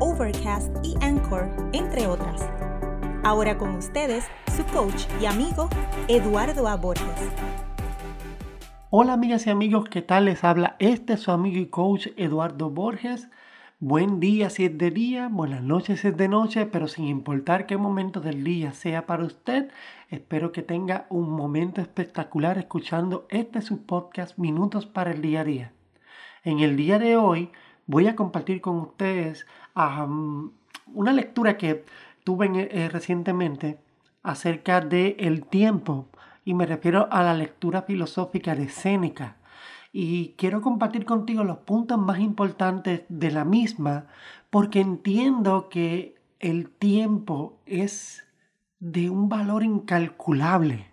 Overcast y Anchor, entre otras. Ahora con ustedes, su coach y amigo, Eduardo A. Borges. Hola amigas y amigos, ¿qué tal? Les habla este su amigo y coach Eduardo Borges. Buen día si es de día, buenas noches si es de noche, pero sin importar qué momento del día sea para usted, espero que tenga un momento espectacular escuchando este su podcast Minutos para el Día a Día. En el día de hoy voy a compartir con ustedes una lectura que tuve eh, recientemente acerca del el tiempo y me refiero a la lectura filosófica de Séneca. Y quiero compartir contigo los puntos más importantes de la misma porque entiendo que el tiempo es de un valor incalculable.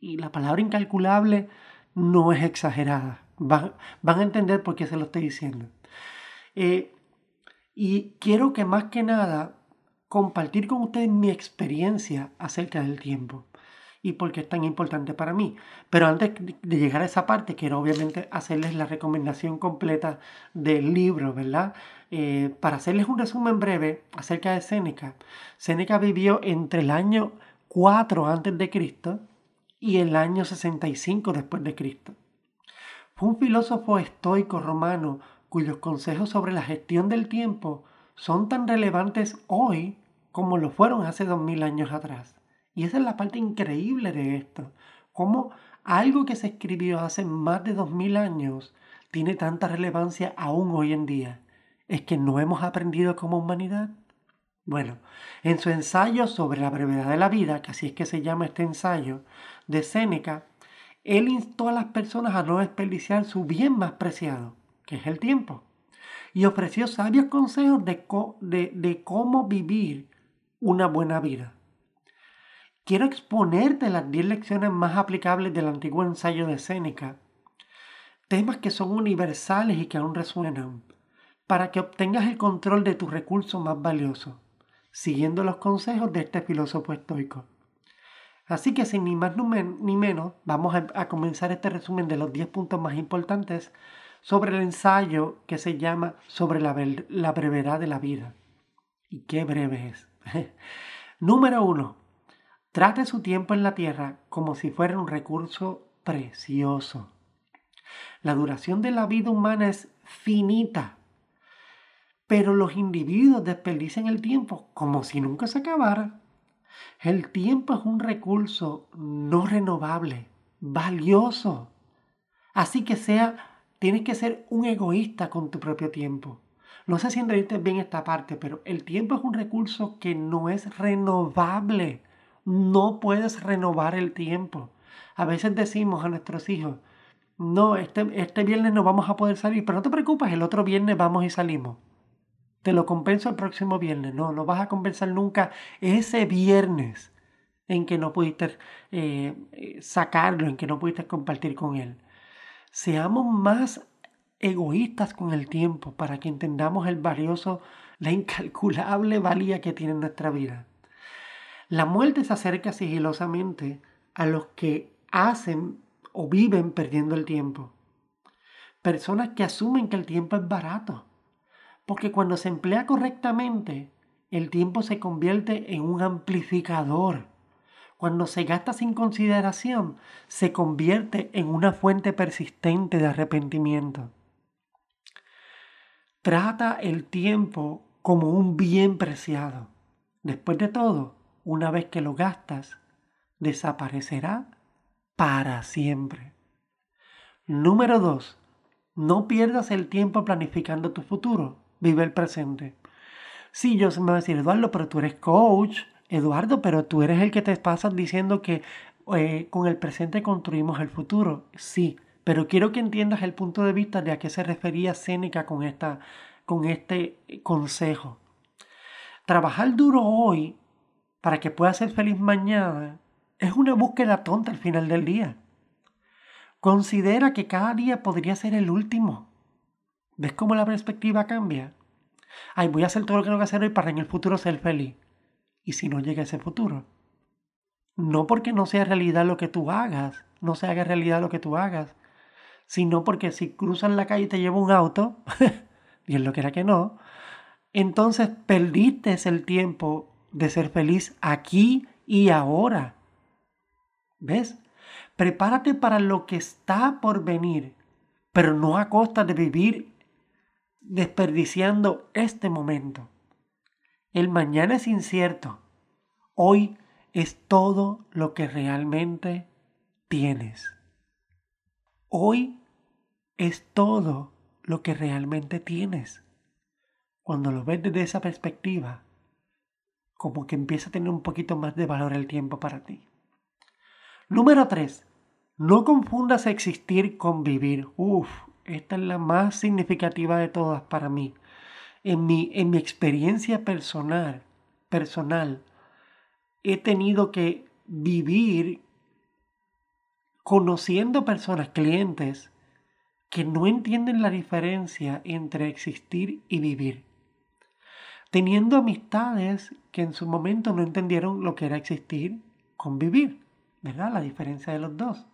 Y la palabra incalculable no es exagerada. Van, van a entender por qué se lo estoy diciendo. Eh, y quiero que más que nada compartir con ustedes mi experiencia acerca del tiempo y por qué es tan importante para mí. Pero antes de llegar a esa parte, quiero obviamente hacerles la recomendación completa del libro, ¿verdad? Eh, para hacerles un resumen breve acerca de Séneca. Séneca vivió entre el año 4 antes de Cristo y el año 65 después de Cristo. Fue un filósofo estoico romano cuyos consejos sobre la gestión del tiempo son tan relevantes hoy como lo fueron hace dos mil años atrás. Y esa es la parte increíble de esto. Cómo algo que se escribió hace más de dos mil años tiene tanta relevancia aún hoy en día. ¿Es que no hemos aprendido como humanidad? Bueno, en su ensayo sobre la brevedad de la vida, que así es que se llama este ensayo, de Séneca, él instó a las personas a no desperdiciar su bien más preciado, que es el tiempo, y ofreció sabios consejos de, de, cómo vivir una buena vida. Quiero exponerte las 10 lecciones más aplicables del antiguo ensayo de Séneca, temas que son universales y que aún resuenan, para que obtengas el control de tu recurso más valioso, siguiendo los consejos de este filósofo estoico. Así que sin ni más ni menos, vamos a, a comenzar este resumen de los 10 puntos más importantes sobre el ensayo que se llama Sobre la, brevedad de la vida. ¿Y qué breve es? Número uno, trate su tiempo en la tierra como si fuera un recurso precioso. La duración de la vida humana es finita, pero los individuos desperdician el tiempo como si nunca se acabara. El tiempo es un recurso no renovable, valioso. Así que sea Tienes que ser un egoísta con tu propio tiempo. No sé si entendiste bien esta parte, pero el tiempo es un recurso que no es renovable. No puedes renovar el tiempo. A veces decimos a nuestros hijos, no, este, este viernes no vamos a poder salir, pero no te preocupes, el otro viernes vamos y salimos. Te lo compenso el próximo viernes. No, no vas a compensar nunca ese viernes en que no pudiste eh, eh, sacarlo, en que no pudiste compartir con él. Seamos más egoístas con el tiempo para que entendamos el valioso, la incalculable valía que tiene nuestra vida. La muerte se acerca sigilosamente a los que hacen o viven perdiendo el tiempo. Personas que asumen que el tiempo es barato. Porque cuando se emplea correctamente, el tiempo se convierte en un amplificador cuando se gasta sin consideración, se convierte en una fuente persistente de arrepentimiento. Trata el tiempo como un bien preciado. Después de todo, una vez que lo gastas, desaparecerá para siempre. Número 2. No pierdas el tiempo planificando tu futuro. Vive el presente. Sí, yo se me va a decir, Eduardo, pero tú eres coach, Eduardo, pero tú eres el que te pasas diciendo que eh, con el presente construimos el futuro. Sí, pero quiero que entiendas el punto de vista de a qué se refería Séneca con, con este consejo. Trabajar duro hoy para que puedas ser feliz mañana es una búsqueda tonta al final del día. Considera que cada día podría ser el último. ¿Ves cómo la perspectiva cambia? Ay, voy a hacer todo lo que tengo que hacer hoy para en el futuro ser feliz. ¿Y si no llega ese futuro? No porque no sea realidad lo que tú hagas, no se haga realidad lo que tú hagas, sino porque si cruzas la calle y te lleva un auto, es lo que era que no, entonces perdiste el tiempo de ser feliz aquí y ahora. ¿Ves? Prepárate para lo que está por venir, pero no a costa de vivir desperdiciando este momento. El mañana es incierto. Hoy es todo lo que realmente tienes. Hoy es todo lo que realmente tienes. Cuando lo ves desde esa perspectiva, como que empieza a tener un poquito más de valor el tiempo para ti. Número 3. No confundas existir con vivir. Uf, esta es la más significativa de todas para mí. En mi, en mi experiencia personal, personal, he tenido que vivir conociendo personas, clientes, que no entienden la diferencia entre existir y vivir. Teniendo amistades que en su momento no entendieron lo que era existir con vivir, ¿verdad? La diferencia de los dos.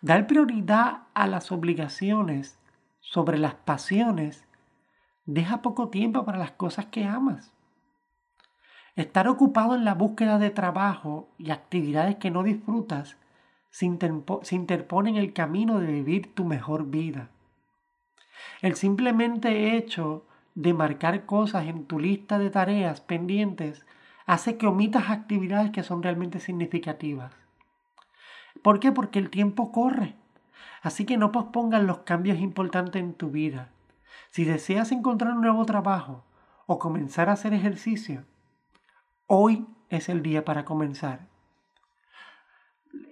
Dar prioridad a las obligaciones sobre las pasiones deja poco tiempo para las cosas que amas. Estar ocupado en la búsqueda de trabajo y actividades que no disfrutas se, interpone en el camino de vivir tu mejor vida. El simplemente hecho de marcar cosas en tu lista de tareas pendientes hace que omitas actividades que son realmente significativas. ¿Por qué? Porque el tiempo corre. Así que no pospongas los cambios importantes en tu vida. Si deseas encontrar un nuevo trabajo o comenzar a hacer ejercicio, hoy es el día para comenzar.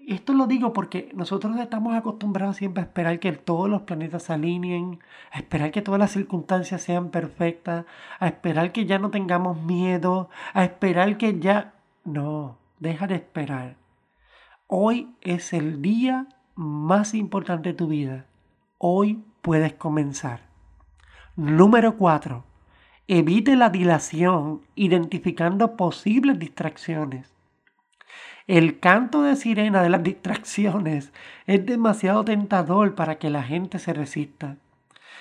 Esto lo digo porque nosotros estamos acostumbrados siempre a esperar que todos los planetas se alineen, a esperar que todas las circunstancias sean perfectas, a esperar que ya no tengamos miedo, a esperar que ya... No, deja de esperar. Hoy es el día más importante de tu vida. Hoy puedes comenzar. Número 4. Evite la dilación identificando posibles distracciones. El canto de sirena de las distracciones es demasiado tentador para que la gente se resista.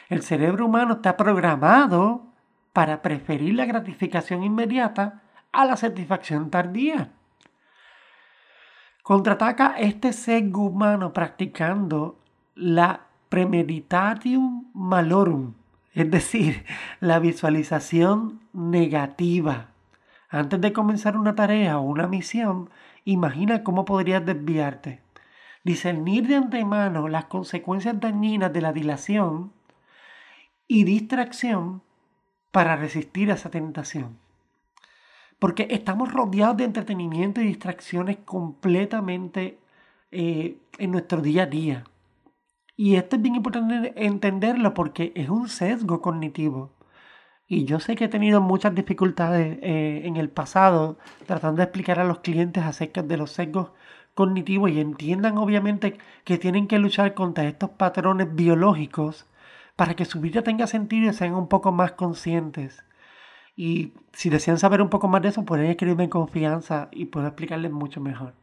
El cerebro humano está programado para preferir la gratificación inmediata a la satisfacción tardía. Contraataca este sesgo humano practicando la premeditation malorum, es decir, la visualización negativa. Antes de comenzar una tarea o una misión, imagina cómo podrías desviarte. Discernir de antemano las consecuencias dañinas de la dilación y distracción para resistir a esa tentación. Porque estamos rodeados de entretenimiento y distracciones completamente eh, en nuestro día a día. Y esto es bien importante entenderlo porque es un sesgo cognitivo. Y yo sé que he tenido muchas dificultades eh, en el pasado tratando de explicar a los clientes acerca de los sesgos cognitivos y entiendan obviamente que tienen que luchar contra estos patrones biológicos para que su vida tenga sentido y sean un poco más conscientes. Y si desean saber un poco más de eso, pueden escribirme en confianza y puedo explicarles mucho mejor.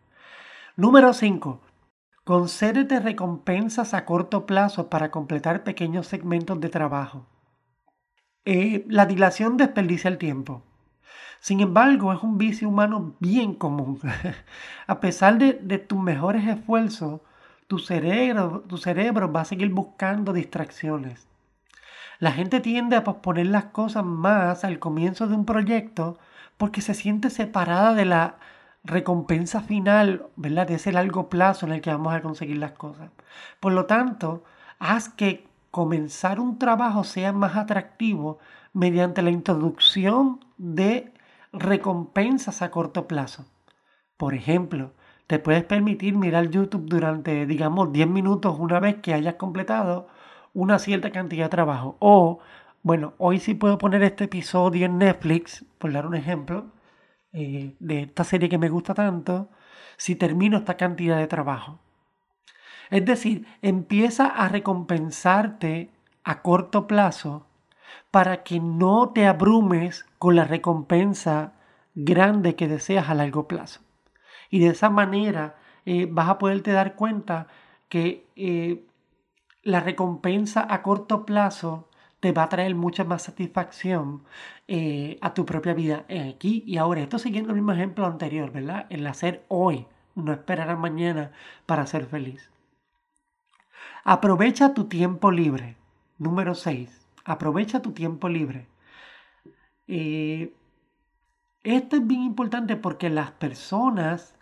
Número 5. Concédete recompensas a corto plazo para completar pequeños segmentos de trabajo. Eh, la dilación desperdicia el tiempo. Sin embargo, es un vicio humano bien común. a pesar de, de, tus mejores esfuerzos, tu cerebro, tu cerebro va a seguir buscando distracciones. La gente tiende a posponer las cosas más al comienzo de un proyecto porque se siente separada de la recompensa final, ¿verdad? De ese largo plazo en el que vamos a conseguir las cosas. Por lo tanto, haz que comenzar un trabajo sea más atractivo mediante la introducción de recompensas a corto plazo. Por ejemplo, te puedes permitir mirar YouTube durante, digamos, 10 minutos una vez que hayas completado una cierta cantidad de trabajo. O, bueno, hoy sí puedo poner este episodio en Netflix, por dar un ejemplo, eh, de esta serie que me gusta tanto si termino esta cantidad de trabajo? Es decir, empieza a recompensarte a corto plazo para que no te abrumes con la recompensa grande que deseas a largo plazo. Y de esa manera eh, vas a poderte dar cuenta que eh, la recompensa a corto plazo te va a traer mucha más satisfacción eh, a tu propia vida aquí y ahora. Esto siguiendo el mismo ejemplo anterior, ¿verdad? El hacer hoy, no esperar a mañana para ser feliz. Aprovecha tu tiempo libre. Número 6. Aprovecha tu tiempo libre. Eh, esto es bien importante porque las personas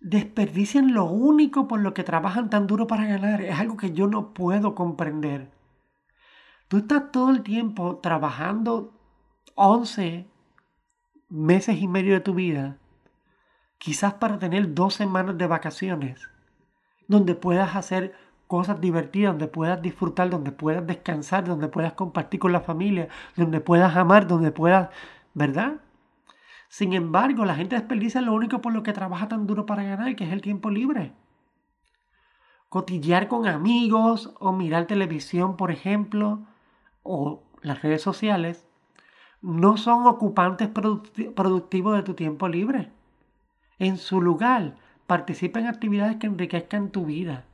desperdician lo único por lo que trabajan tan duro para ganar. Es algo que yo no puedo comprender. Tú estás todo el tiempo trabajando 11 meses y medio de tu vida, quizás para tener dos semanas de vacaciones, donde puedas hacer cosas divertidas, donde puedas disfrutar, donde puedas descansar, donde puedas compartir con la familia, donde puedas amar, donde puedas, ¿verdad? Sin embargo, la gente desperdicia lo único por lo que trabaja tan duro para ganar, que es el tiempo libre. Cotillear con amigos o mirar televisión, por ejemplo, o las redes sociales, no son ocupantes productivos de tu tiempo libre. En su lugar, participa en actividades que enriquezcan tu vida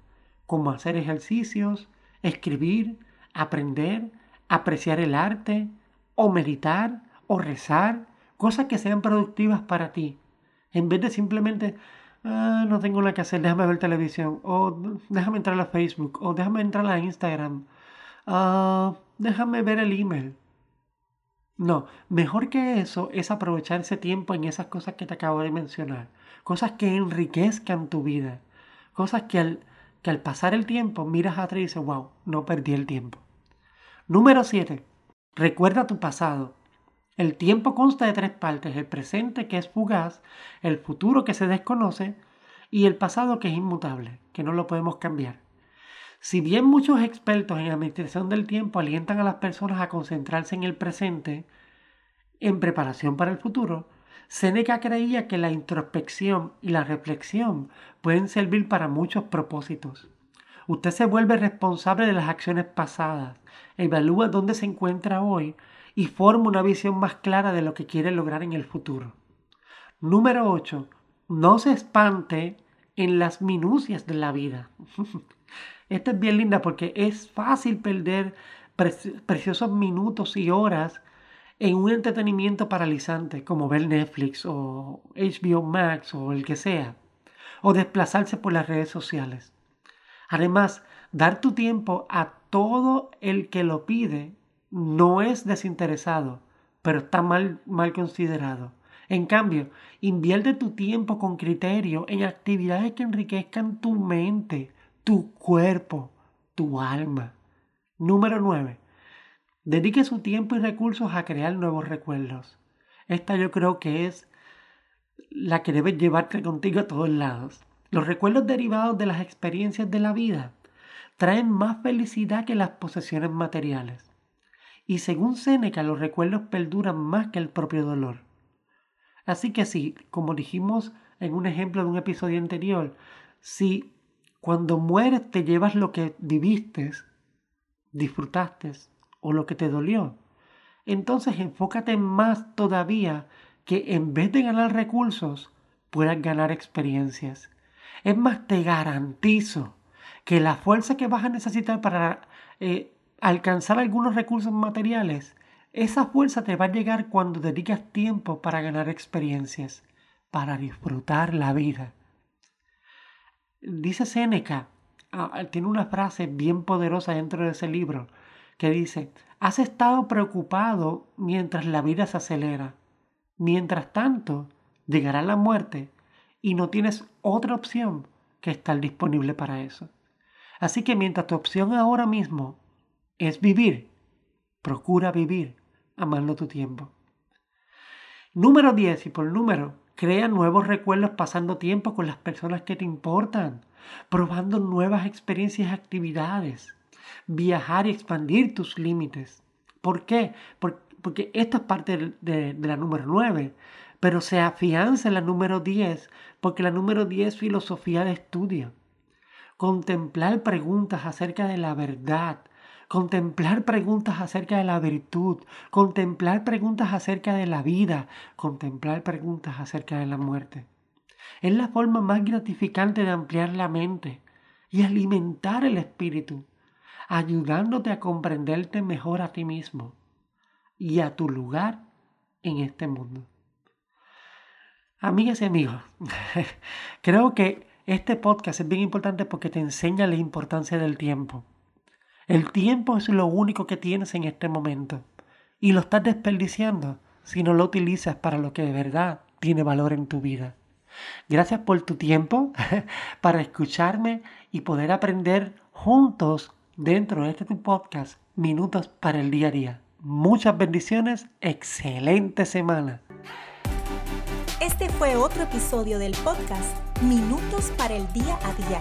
como hacer ejercicios, escribir, aprender, apreciar el arte, o meditar, o rezar, cosas que sean productivas para ti, en vez de simplemente, ah, no tengo nada que hacer, déjame ver televisión, o déjame entrar a Facebook, o déjame entrar a Instagram, ah, déjame ver el email. No, mejor que eso es aprovechar ese tiempo en esas cosas que te acabo de mencionar, cosas que enriquezcan tu vida, cosas que al que al pasar el tiempo miras atrás y dices, wow, no perdí el tiempo. Número 7. Recuerda tu pasado. El tiempo consta de tres partes, el presente que es fugaz, el futuro que se desconoce y el pasado que es inmutable, que no lo podemos cambiar. Si bien muchos expertos en administración del tiempo alientan a las personas a concentrarse en el presente en preparación para el futuro, Seneca creía que la introspección y la reflexión pueden servir para muchos propósitos. Usted se vuelve responsable de las acciones pasadas, evalúa dónde se encuentra hoy y forma una visión más clara de lo que quiere lograr en el futuro. Número 8. No se espante en las minucias de la vida. Esta es bien linda porque es fácil perder preciosos minutos y horas en un entretenimiento paralizante como ver Netflix o HBO Max o el que sea, o desplazarse por las redes sociales. Además, dar tu tiempo a todo el que lo pide no es desinteresado, pero está mal, mal considerado. En cambio, invierte tu tiempo con criterio en actividades que enriquezcan tu mente, tu cuerpo, tu alma. Número 9. Dedique su tiempo y recursos a crear nuevos recuerdos. Esta yo creo que es la que debes llevarte contigo a todos lados. Los recuerdos derivados de las experiencias de la vida traen más felicidad que las posesiones materiales. Y según Séneca, los recuerdos perduran más que el propio dolor. Así que si, como dijimos en un ejemplo de un episodio anterior, si cuando mueres te llevas lo que viviste, disfrutaste, o lo que te dolió. Entonces enfócate más todavía que en vez de ganar recursos, puedas ganar experiencias. Es más, te garantizo que la fuerza que vas a necesitar para eh, alcanzar algunos recursos materiales, esa fuerza te va a llegar cuando dedicas tiempo para ganar experiencias, para disfrutar la vida. Dice Séneca, ah, tiene una frase bien poderosa dentro de ese libro, que dice, has estado preocupado mientras la vida se acelera. Mientras tanto, llegará la muerte y no tienes otra opción que estar disponible para eso. Así que mientras tu opción ahora mismo es vivir, procura vivir amando tu tiempo. Número 10 y por número, crea nuevos recuerdos pasando tiempo con las personas que te importan, probando nuevas experiencias y actividades viajar y expandir tus límites. ¿Por qué? Porque, esto es parte de, la número 9. pero se afianza en la número 10, porque la número 10 es filosofía de estudio. Contemplar preguntas acerca de la verdad, contemplar preguntas acerca de la virtud, contemplar preguntas acerca de la vida, contemplar preguntas acerca de la muerte. Es la forma más gratificante de ampliar la mente y alimentar el espíritu, ayudándote a comprenderte mejor a ti mismo y a tu lugar en este mundo. Amigas y amigos, creo que este podcast es bien importante porque te enseña la importancia del tiempo. El tiempo es lo único que tienes en este momento y lo estás desperdiciando si no lo utilizas para lo que de verdad tiene valor en tu vida. Gracias por tu tiempo para escucharme y poder aprender juntos dentro de este podcast minutos para el día a día. Muchas bendiciones, excelente semana. Este fue otro episodio del podcast Minutos para el día a día